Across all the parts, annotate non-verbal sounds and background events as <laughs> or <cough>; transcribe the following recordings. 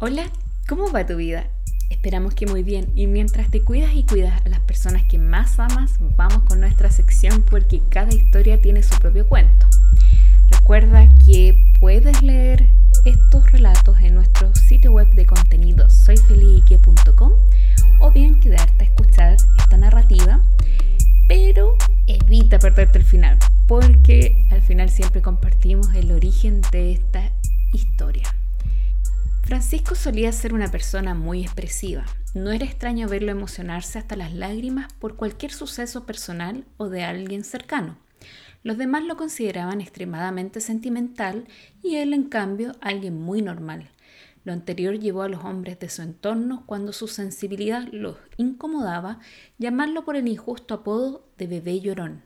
Hola, ¿cómo va tu vida? Esperamos que muy bien y mientras te cuidas y cuidas a las personas que más amas, vamos con nuestra sección porque cada historia tiene su propio cuento. Recuerda que puedes leer estos relatos en nuestro sitio web de contenido soyfelique.com o bien quedarte a escuchar esta narrativa, pero evita perderte el final porque al final siempre compartimos el origen de esta historia. Francisco solía ser una persona muy expresiva. No era extraño verlo emocionarse hasta las lágrimas por cualquier suceso personal o de alguien cercano. Los demás lo consideraban extremadamente sentimental y él, en cambio, alguien muy normal. Lo anterior llevó a los hombres de su entorno, cuando su sensibilidad los incomodaba, llamarlo por el injusto apodo de bebé llorón.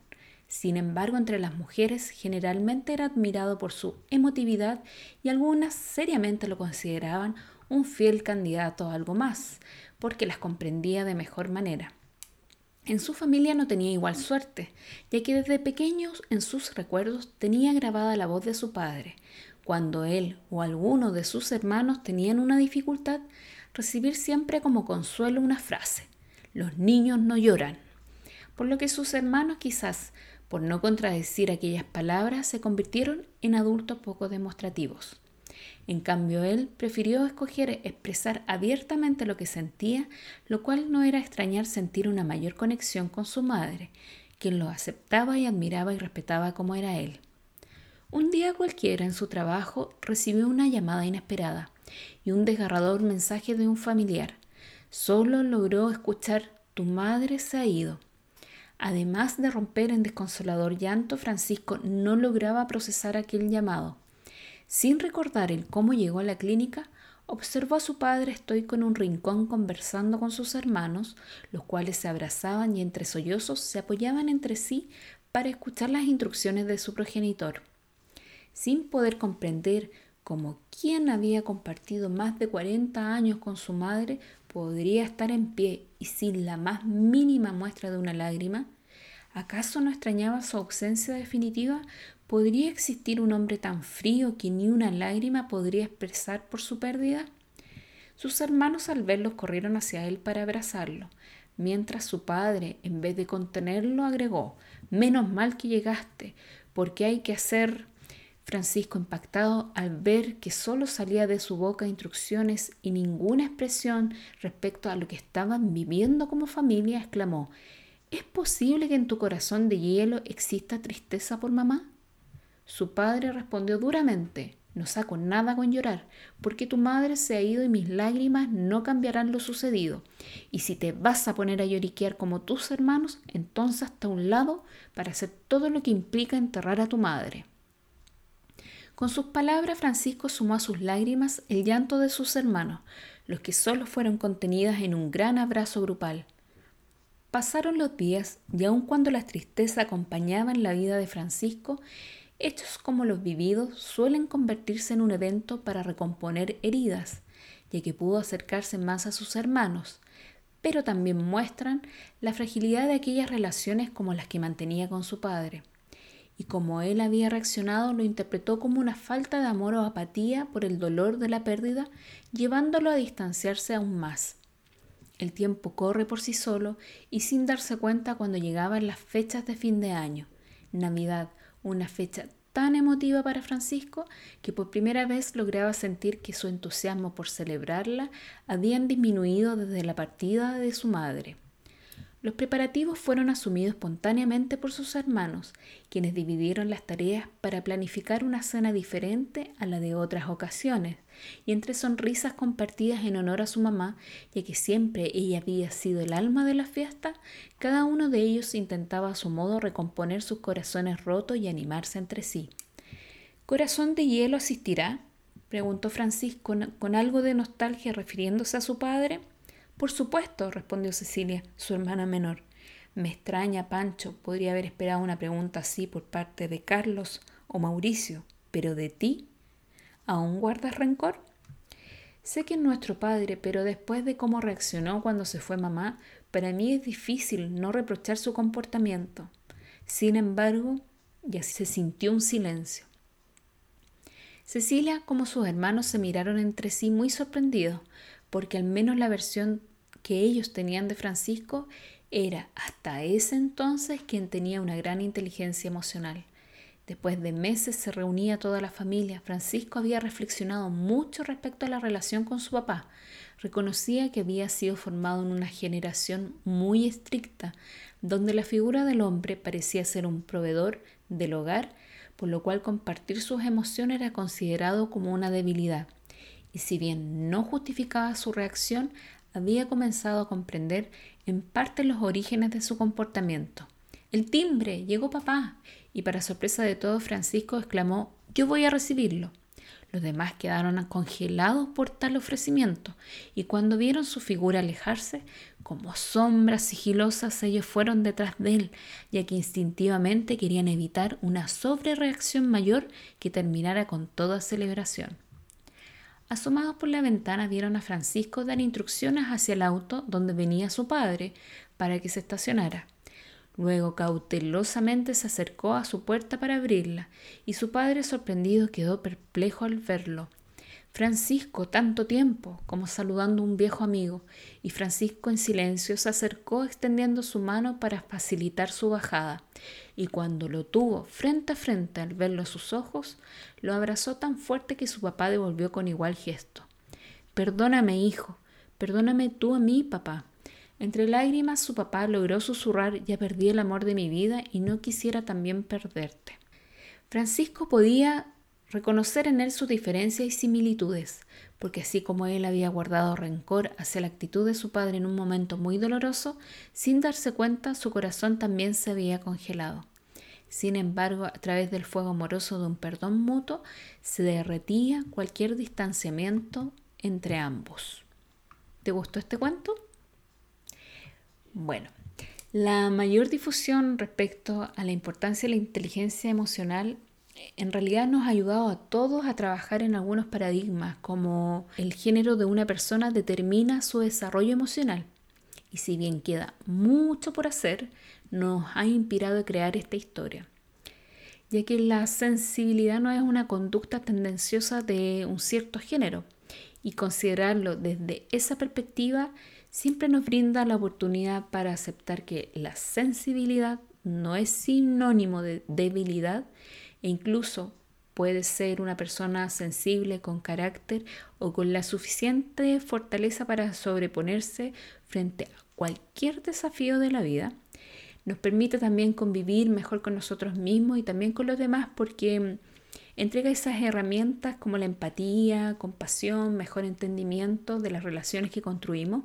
Sin embargo, entre las mujeres generalmente era admirado por su emotividad y algunas seriamente lo consideraban un fiel candidato a algo más, porque las comprendía de mejor manera. En su familia no tenía igual suerte, ya que desde pequeños en sus recuerdos tenía grabada la voz de su padre, cuando él o alguno de sus hermanos tenían una dificultad, recibir siempre como consuelo una frase, los niños no lloran, por lo que sus hermanos quizás por no contradecir aquellas palabras, se convirtieron en adultos poco demostrativos. En cambio, él prefirió escoger expresar abiertamente lo que sentía, lo cual no era extrañar sentir una mayor conexión con su madre, quien lo aceptaba y admiraba y respetaba como era él. Un día cualquiera en su trabajo recibió una llamada inesperada y un desgarrador mensaje de un familiar. Solo logró escuchar tu madre se ha ido. Además de romper en desconsolador llanto, Francisco no lograba procesar aquel llamado. Sin recordar el cómo llegó a la clínica, observó a su padre estoico en un rincón conversando con sus hermanos, los cuales se abrazaban y entre sollozos se apoyaban entre sí para escuchar las instrucciones de su progenitor. Sin poder comprender cómo quien había compartido más de 40 años con su madre podría estar en pie y sin la más mínima muestra de una lágrima? ¿Acaso no extrañaba su ausencia definitiva? ¿Podría existir un hombre tan frío que ni una lágrima podría expresar por su pérdida? Sus hermanos al verlo corrieron hacia él para abrazarlo, mientras su padre, en vez de contenerlo, agregó, Menos mal que llegaste, porque hay que hacer Francisco, impactado al ver que solo salía de su boca instrucciones y ninguna expresión respecto a lo que estaban viviendo como familia, exclamó, ¿Es posible que en tu corazón de hielo exista tristeza por mamá? Su padre respondió duramente, no saco nada con llorar, porque tu madre se ha ido y mis lágrimas no cambiarán lo sucedido. Y si te vas a poner a lloriquear como tus hermanos, entonces hasta un lado para hacer todo lo que implica enterrar a tu madre. Con sus palabras, Francisco sumó a sus lágrimas el llanto de sus hermanos, los que solo fueron contenidas en un gran abrazo grupal. Pasaron los días y aun cuando la tristeza acompañaba en la vida de Francisco, hechos como los vividos suelen convertirse en un evento para recomponer heridas, ya que pudo acercarse más a sus hermanos, pero también muestran la fragilidad de aquellas relaciones como las que mantenía con su padre y como él había reaccionado lo interpretó como una falta de amor o apatía por el dolor de la pérdida, llevándolo a distanciarse aún más. El tiempo corre por sí solo y sin darse cuenta cuando llegaban las fechas de fin de año. Navidad, una fecha tan emotiva para Francisco que por primera vez lograba sentir que su entusiasmo por celebrarla habían disminuido desde la partida de su madre. Los preparativos fueron asumidos espontáneamente por sus hermanos, quienes dividieron las tareas para planificar una cena diferente a la de otras ocasiones, y entre sonrisas compartidas en honor a su mamá, ya que siempre ella había sido el alma de la fiesta, cada uno de ellos intentaba a su modo recomponer sus corazones rotos y animarse entre sí. ¿Corazón de hielo asistirá? preguntó Francisco con algo de nostalgia refiriéndose a su padre. Por supuesto, respondió Cecilia, su hermana menor. Me extraña, Pancho, podría haber esperado una pregunta así por parte de Carlos o Mauricio, pero de ti, ¿aún guardas rencor? Sé que es nuestro padre, pero después de cómo reaccionó cuando se fue mamá, para mí es difícil no reprochar su comportamiento. Sin embargo, ya se sintió un silencio. Cecilia como sus hermanos se miraron entre sí muy sorprendidos, porque al menos la versión que ellos tenían de Francisco era hasta ese entonces quien tenía una gran inteligencia emocional. Después de meses se reunía toda la familia. Francisco había reflexionado mucho respecto a la relación con su papá. Reconocía que había sido formado en una generación muy estricta, donde la figura del hombre parecía ser un proveedor del hogar, por lo cual compartir sus emociones era considerado como una debilidad. Si bien no justificaba su reacción, había comenzado a comprender en parte los orígenes de su comportamiento. El timbre, llegó papá, y para sorpresa de todos Francisco exclamó Yo voy a recibirlo. Los demás quedaron congelados por tal ofrecimiento, y cuando vieron su figura alejarse, como sombras sigilosas ellos fueron detrás de él, ya que instintivamente querían evitar una sobrereacción mayor que terminara con toda celebración. Asomados por la ventana vieron a Francisco dar instrucciones hacia el auto donde venía su padre para que se estacionara. Luego cautelosamente se acercó a su puerta para abrirla, y su padre sorprendido quedó perplejo al verlo. Francisco, tanto tiempo, como saludando a un viejo amigo, y Francisco en silencio se acercó extendiendo su mano para facilitar su bajada, y cuando lo tuvo frente a frente al verlo a sus ojos, lo abrazó tan fuerte que su papá devolvió con igual gesto. Perdóname, hijo, perdóname tú a mí, papá. Entre lágrimas su papá logró susurrar ya perdí el amor de mi vida y no quisiera también perderte. Francisco podía reconocer en él sus diferencias y similitudes, porque así como él había guardado rencor hacia la actitud de su padre en un momento muy doloroso, sin darse cuenta su corazón también se había congelado. Sin embargo, a través del fuego amoroso de un perdón mutuo, se derretía cualquier distanciamiento entre ambos. ¿Te gustó este cuento? Bueno, la mayor difusión respecto a la importancia de la inteligencia emocional en realidad nos ha ayudado a todos a trabajar en algunos paradigmas, como el género de una persona determina su desarrollo emocional. Y si bien queda mucho por hacer, nos ha inspirado a crear esta historia, ya que la sensibilidad no es una conducta tendenciosa de un cierto género, y considerarlo desde esa perspectiva siempre nos brinda la oportunidad para aceptar que la sensibilidad no es sinónimo de debilidad e incluso puede ser una persona sensible con carácter o con la suficiente fortaleza para sobreponerse frente a cualquier desafío de la vida. Nos permite también convivir mejor con nosotros mismos y también con los demás porque entrega esas herramientas como la empatía, compasión, mejor entendimiento de las relaciones que construimos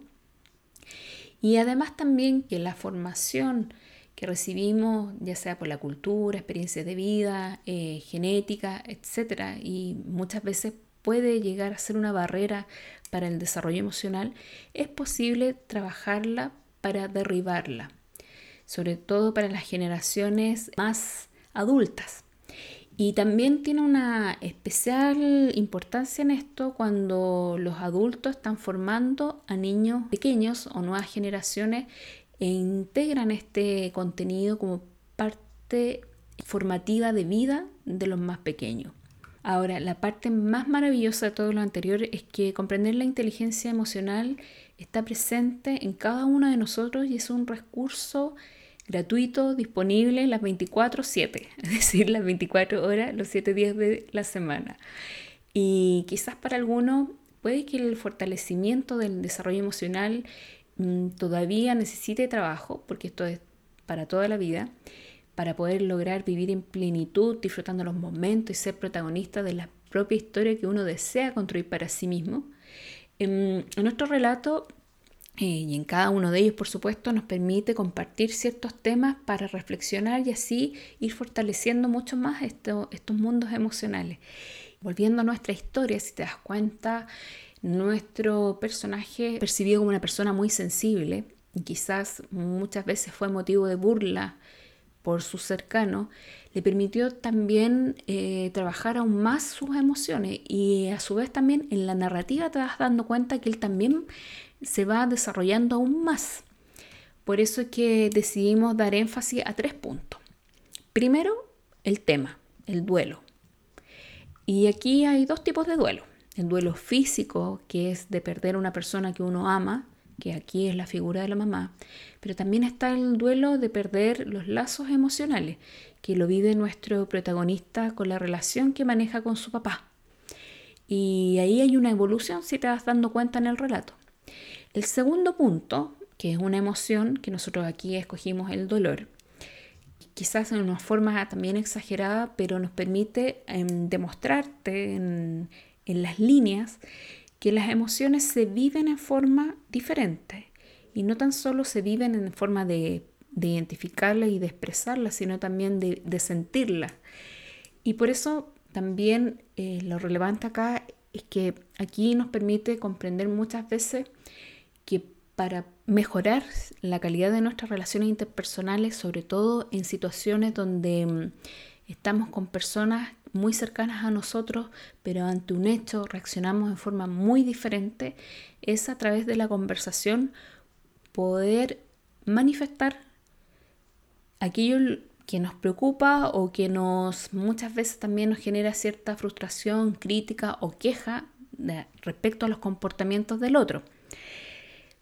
y además también que la formación que recibimos, ya sea por la cultura, experiencias de vida, eh, genética, etc., y muchas veces puede llegar a ser una barrera para el desarrollo emocional, es posible trabajarla para derribarla, sobre todo para las generaciones más adultas. Y también tiene una especial importancia en esto cuando los adultos están formando a niños pequeños o nuevas generaciones e integran este contenido como parte formativa de vida de los más pequeños. Ahora, la parte más maravillosa de todo lo anterior es que comprender la inteligencia emocional está presente en cada uno de nosotros y es un recurso gratuito, disponible las 24/7, <laughs> es decir, las 24 horas, los 7 días de la semana. Y quizás para algunos puede que el fortalecimiento del desarrollo emocional todavía necesite trabajo, porque esto es para toda la vida, para poder lograr vivir en plenitud, disfrutando los momentos y ser protagonista de la propia historia que uno desea construir para sí mismo. En, en nuestro relato eh, y en cada uno de ellos, por supuesto, nos permite compartir ciertos temas para reflexionar y así ir fortaleciendo mucho más estos mundos emocionales. Volviendo a nuestra historia, si te das cuenta, nuestro personaje percibido como una persona muy sensible, y quizás muchas veces fue motivo de burla por sus cercanos, le permitió también eh, trabajar aún más sus emociones y a su vez también en la narrativa te vas dando cuenta que él también se va desarrollando aún más. Por eso es que decidimos dar énfasis a tres puntos. Primero, el tema, el duelo. Y aquí hay dos tipos de duelo. El duelo físico, que es de perder a una persona que uno ama, que aquí es la figura de la mamá, pero también está el duelo de perder los lazos emocionales, que lo vive nuestro protagonista con la relación que maneja con su papá. Y ahí hay una evolución si te vas dando cuenta en el relato. El segundo punto, que es una emoción, que nosotros aquí escogimos el dolor, quizás en una forma también exagerada, pero nos permite em, demostrarte en, en las líneas que las emociones se viven en forma diferente y no tan solo se viven en forma de, identificarlas y de expresarlas, sino también de, sentirlas. Y por eso también eh, lo relevante acá es que aquí nos permite comprender muchas veces que para mejorar la calidad de nuestras relaciones interpersonales, sobre todo en situaciones donde mm, estamos con personas muy cercanas a nosotros, pero ante un hecho reaccionamos en forma muy diferente, es a través de la conversación poder manifestar aquello que nos preocupa o que nos muchas veces también nos genera cierta frustración, crítica o queja respecto a los comportamientos del otro.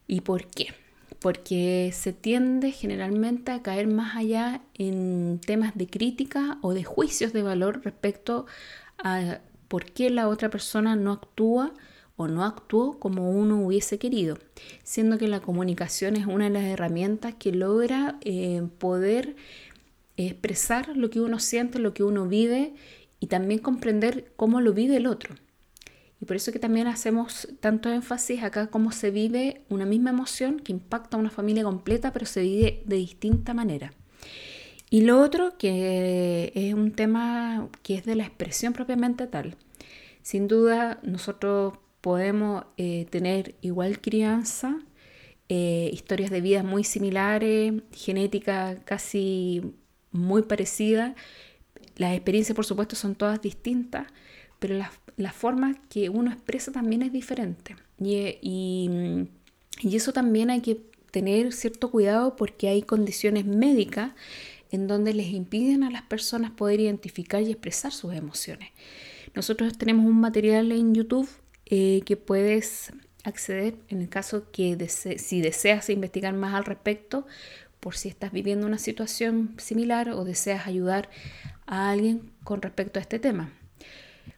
¿Y por qué? Porque se tiende generalmente a caer más allá en temas de crítica o de juicios de valor respecto a por qué la otra persona no actúa o no actuó como uno hubiese querido, siendo que la comunicación es una de las herramientas que logra eh, poder expresar lo que uno siente, lo que uno vive y también comprender cómo lo vive el otro. Y por eso que también hacemos tanto énfasis acá cómo se vive una misma emoción que impacta a una familia completa, pero se vive de distinta manera. Y lo otro, que es un tema que es de la expresión propiamente tal. Sin duda, nosotros podemos eh, tener igual crianza, eh, historias de vida muy similares, genética casi muy parecida. Las experiencias, por supuesto, son todas distintas, pero las la forma que uno expresa también es diferente. Y, y, eso también hay que tener cierto cuidado porque hay condiciones médicas en donde les impiden a las personas poder identificar y expresar sus emociones. Nosotros tenemos un material en YouTube eh, que puedes acceder en el caso que si deseas investigar más al respecto, por si estás viviendo una situación similar o deseas ayudar a alguien con respecto a este tema.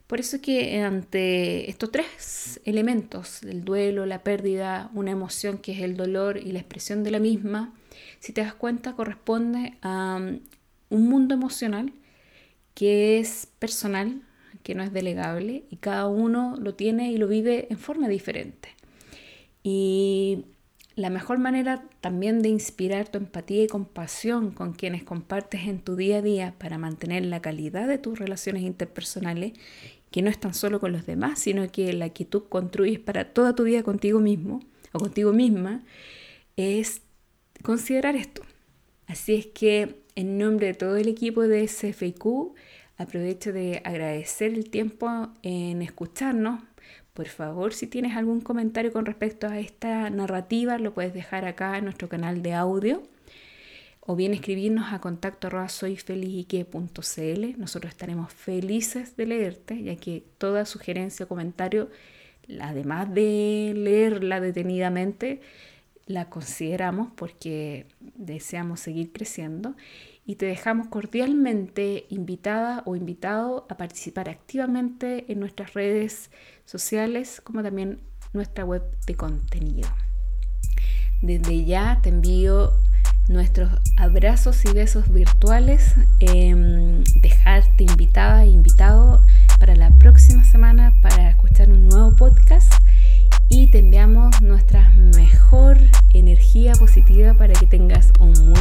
Por eso que ante estos tres elementos, el duelo, la pérdida, una emoción que es el dolor y la expresión de la misma, si te das cuenta corresponde a um, un mundo emocional que es personal, que no es delegable y cada uno lo tiene y lo vive en forma diferente. Y la mejor manera también de inspirar tu empatía y compasión con quienes compartes en tu día a día para mantener la calidad de tus relaciones interpersonales, que no es tan solo con los demás, sino que la que tú construyes para toda tu vida contigo mismo o contigo misma, es considerar esto. Así es que en nombre de todo el equipo de SFIQ, aprovecho de agradecer el tiempo en escucharnos por favor, si tienes algún comentario con respecto a esta narrativa, lo puedes dejar acá en nuestro canal de audio. O bien escribirnos a contacto Nosotros estaremos felices de leerte, ya que toda sugerencia o comentario, además de leerla detenidamente, la consideramos porque deseamos seguir creciendo y te dejamos cordialmente invitada o invitado a participar activamente en nuestras redes sociales como también nuestra web de contenido. Desde ya te envío nuestros abrazos y besos virtuales, em, dejarte invitada e invitado para la próxima semana para escuchar un nuevo podcast y te enviamos nuestra mejor energía positiva para que tengas un muy